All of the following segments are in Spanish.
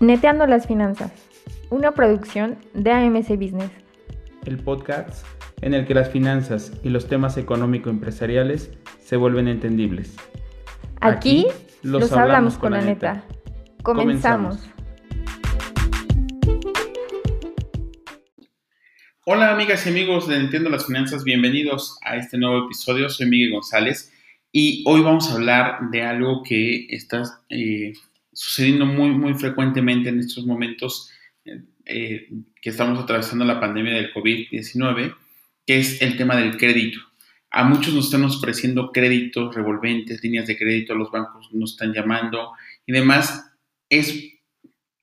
Neteando las Finanzas, una producción de AMC Business. El podcast en el que las finanzas y los temas económico-empresariales se vuelven entendibles. Aquí, los, hablamos, con la neta. Comenzamos. Hola amigas y amigos de Entiendo las Finanzas, bienvenidos a este nuevo episodio. Soy Miguel González y hoy vamos a hablar de algo que está eh, sucediendo muy, muy frecuentemente en estos momentos eh, eh, que estamos atravesando la pandemia del COVID-19, que es el tema del crédito. A muchos nos están ofreciendo créditos revolventes, líneas de crédito, los bancos nos están llamando y demás. Es,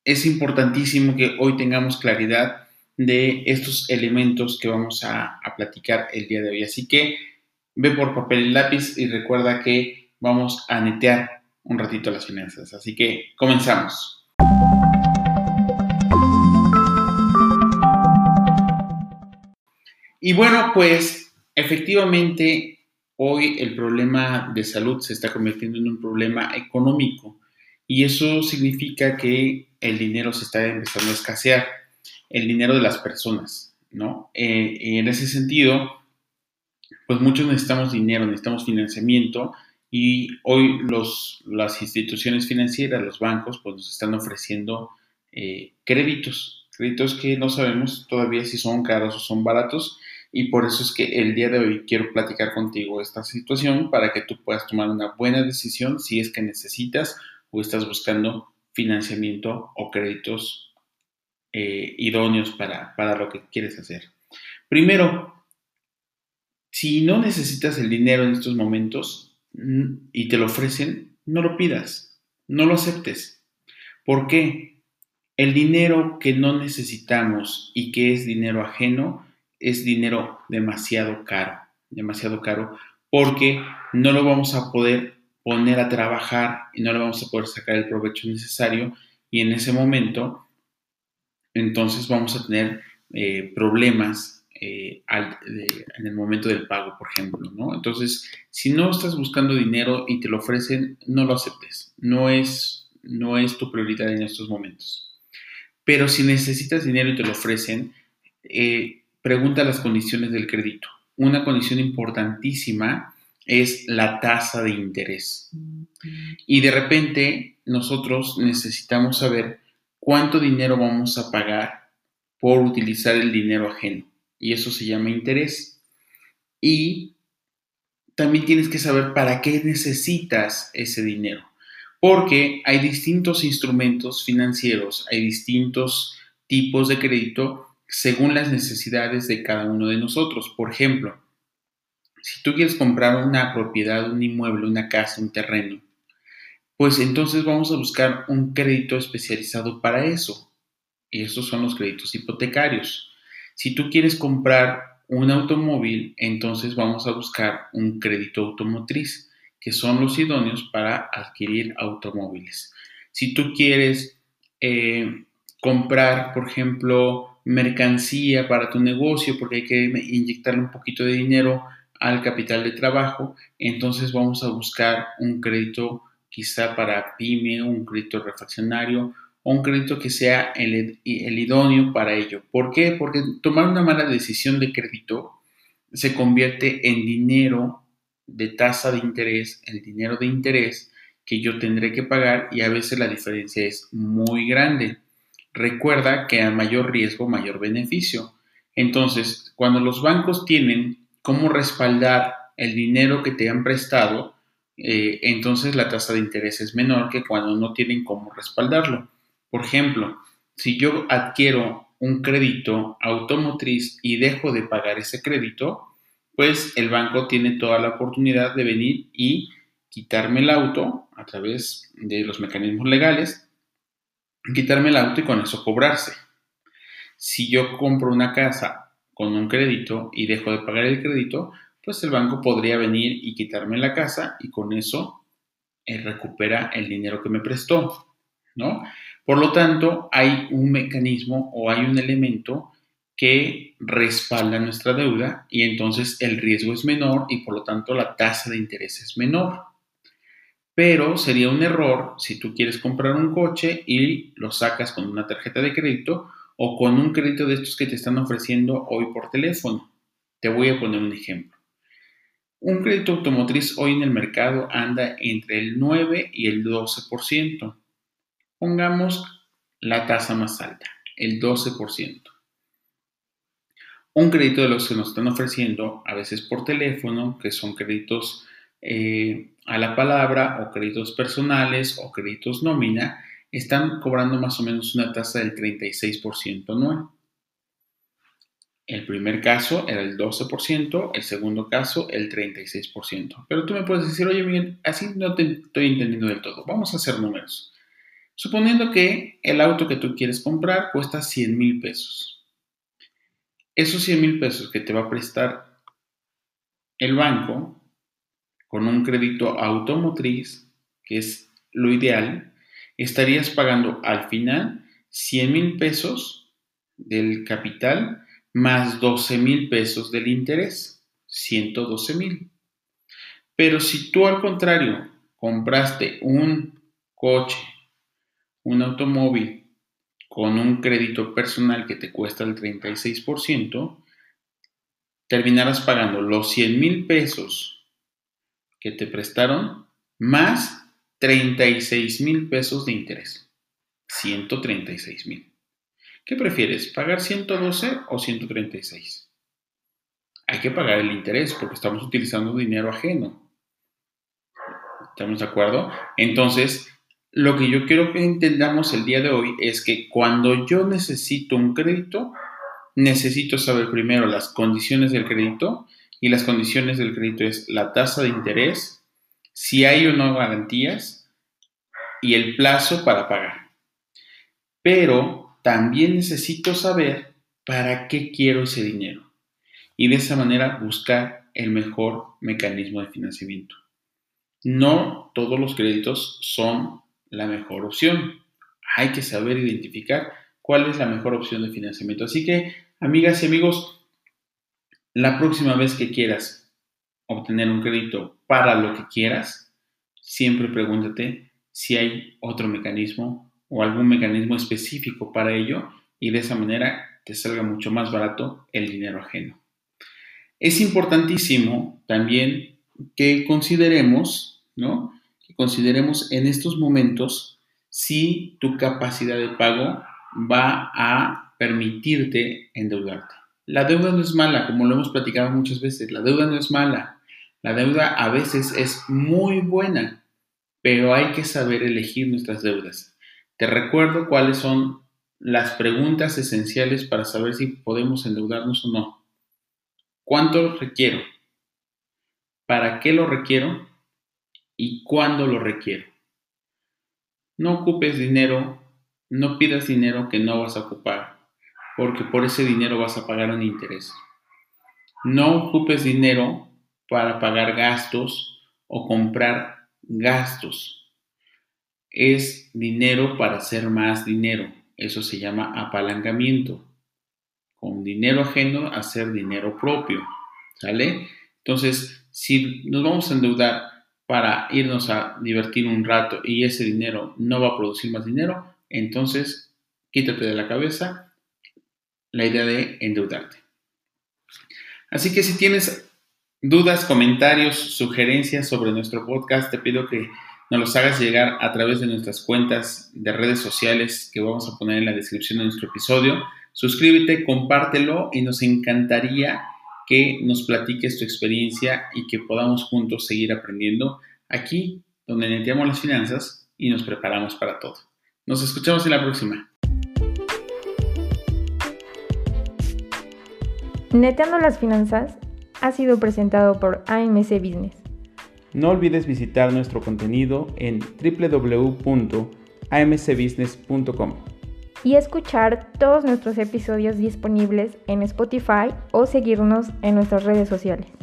es importantísimo que hoy tengamos claridad de estos elementos que vamos a, a platicar el día de hoy. Así que ve por papel y lápiz y recuerda que vamos a netear un ratito las finanzas. Así que comenzamos. Y bueno, pues efectivamente hoy el problema de salud se está convirtiendo en un problema económico y eso significa que el dinero se está empezando a escasear, el dinero de las personas, ¿no? Eh, en ese sentido, pues muchos necesitamos dinero, necesitamos financiamiento y hoy los, las instituciones financieras, los bancos, pues nos están ofreciendo eh, créditos, créditos que no sabemos todavía si son caros o son baratos. Y por eso es que el día de hoy quiero platicar contigo esta situación para que tú puedas tomar una buena decisión si es que necesitas o estás buscando financiamiento o créditos eh, idóneos para, para lo que quieres hacer. Primero, si no necesitas el dinero en estos momentos, y te lo ofrecen, no lo pidas, no lo aceptes. ¿Por qué? El dinero que no necesitamos y que es dinero ajeno es dinero demasiado caro, demasiado caro, porque no lo vamos a poder poner a trabajar y no le vamos a poder sacar el provecho necesario y en ese momento entonces vamos a tener eh, problemas eh, en el momento del pago, por ejemplo, ¿no? Entonces, si no estás buscando dinero y te lo ofrecen, no lo aceptes. No es, no es tu prioridad en estos momentos. Pero si necesitas dinero y te lo ofrecen, eh, pregunta las condiciones del crédito. Una condición importantísima es la tasa de interés. Y de repente nosotros necesitamos saber cuánto dinero vamos a pagar por utilizar el dinero ajeno y eso se llama interés. Y también tienes que saber para qué necesitas ese dinero, porque hay distintos instrumentos financieros, hay distintos tipos de crédito según las necesidades de cada uno de nosotros. Por ejemplo, si tú quieres comprar una propiedad, un inmueble, una casa, un terreno, pues entonces vamos a buscar un crédito especializado para eso. Y esos son los créditos hipotecarios. Si tú quieres comprar un automóvil, entonces vamos a buscar un crédito automotriz, que son los idóneos para adquirir automóviles. Si tú quieres eh, comprar, por ejemplo, mercancía para tu negocio, porque hay que inyectarle un poquito de dinero al capital de trabajo, entonces vamos a buscar un crédito quizá para pyme, un crédito refaccionario un crédito que sea el, idóneo para ello. ¿Por qué? Porque tomar una mala decisión de crédito se convierte en dinero de tasa de interés, el dinero de interés que yo tendré que pagar y a veces la diferencia es muy grande. Recuerda que a mayor riesgo, mayor beneficio. Entonces, cuando los bancos tienen cómo respaldar el dinero que te han prestado, eh, entonces la tasa de interés es menor que cuando no tienen cómo respaldarlo. Por ejemplo, si yo adquiero un crédito automotriz y dejo de pagar ese crédito, pues el banco tiene toda la oportunidad de venir y quitarme el auto a través de los mecanismos legales, quitarme el auto y con eso cobrarse. Si yo compro una casa con un crédito y dejo de pagar el crédito, pues el banco podría venir y quitarme la casa y con eso eh, recupera el dinero que me prestó, ¿no? Por lo tanto, hay un mecanismo o hay un elemento que respalda nuestra deuda y entonces el riesgo es menor y por lo tanto la tasa de interés es menor. Pero sería un error si tú quieres comprar un coche y lo sacas con una tarjeta de crédito o con un crédito de estos que te están ofreciendo hoy por teléfono. Te voy a poner un ejemplo. Un crédito automotriz hoy en el mercado anda entre el 9 y el 12%. Pongamos la tasa más alta, el 12%. Un crédito de los que nos están ofreciendo a veces por teléfono, que son créditos eh, a la palabra o créditos personales o créditos nómina, están cobrando más o menos una tasa del 36% anual. El primer caso era el 12%, el segundo caso el 36%. Pero tú me puedes decir, oye Miguel, así no te estoy entendiendo del todo. Vamos a hacer números. Suponiendo que el auto que tú quieres comprar cuesta 100 mil pesos. Esos 100 mil pesos que te va a prestar el banco con un crédito automotriz, que es lo ideal, estarías pagando al final 100 mil pesos del capital más 12 mil pesos del interés, 112 mil. Pero si tú al contrario compraste un coche, un automóvil con un crédito personal que te cuesta el 36%, terminarás pagando los 100 mil pesos que te prestaron más 36 mil pesos de interés. 136 mil. ¿Qué prefieres, pagar 112 o 136? Hay que pagar el interés porque estamos utilizando dinero ajeno. ¿Estamos de acuerdo? Entonces, lo que yo quiero que entendamos el día de hoy es que cuando yo necesito un crédito, necesito saber primero las condiciones del crédito y las condiciones del crédito es la tasa de interés, si hay o no garantías y el plazo para pagar. Pero también necesito saber para qué quiero ese dinero y de esa manera buscar el mejor mecanismo de financiamiento. No todos los créditos son la mejor opción. Hay que saber identificar cuál es la mejor opción de financiamiento. Así que, amigas y amigos, la próxima vez que quieras obtener un crédito para lo que quieras, siempre pregúntate si hay otro mecanismo o algún mecanismo específico para ello y de esa manera te salga mucho más barato el dinero ajeno. Es importantísimo también que consideremos, ¿no? Consideremos en estos momentos si tu capacidad de pago va a permitirte endeudarte. La deuda no es mala, como lo hemos platicado muchas veces, la deuda no es mala. La deuda a veces es muy buena, pero hay que saber elegir nuestras deudas. Te recuerdo cuáles son las preguntas esenciales para saber si podemos endeudarnos o no. ¿Cuánto requiero? ¿Para qué lo requiero? ¿Y cuándo lo requiero? No ocupes dinero, no pidas dinero que no vas a ocupar, porque por ese dinero vas a pagar un interés. No ocupes dinero para pagar gastos o comprar gastos es dinero para hacer más dinero. Eso se llama apalancamiento. Con dinero ajeno, hacer dinero propio. ¿Sale? Entonces, si nos vamos a endeudar para irnos a divertir un rato y ese dinero no va a producir más dinero, entonces quítate de la cabeza la idea de endeudarte. Así que si tienes dudas, comentarios, sugerencias sobre nuestro podcast, te pido que nos los hagas llegar a través de nuestras cuentas de redes sociales que vamos a poner en la descripción de nuestro episodio. Suscríbete, compártelo y nos encantaría que nos platiques tu experiencia y que podamos juntos seguir aprendiendo aquí donde neteamos las finanzas y nos preparamos para todo. Nos escuchamos en la próxima. Neteando las finanzas ha sido presentado por AMC Business. No olvides visitar nuestro contenido en www.amcbusiness.com y escuchar todos nuestros episodios disponibles en Spotify o seguirnos en nuestras redes sociales.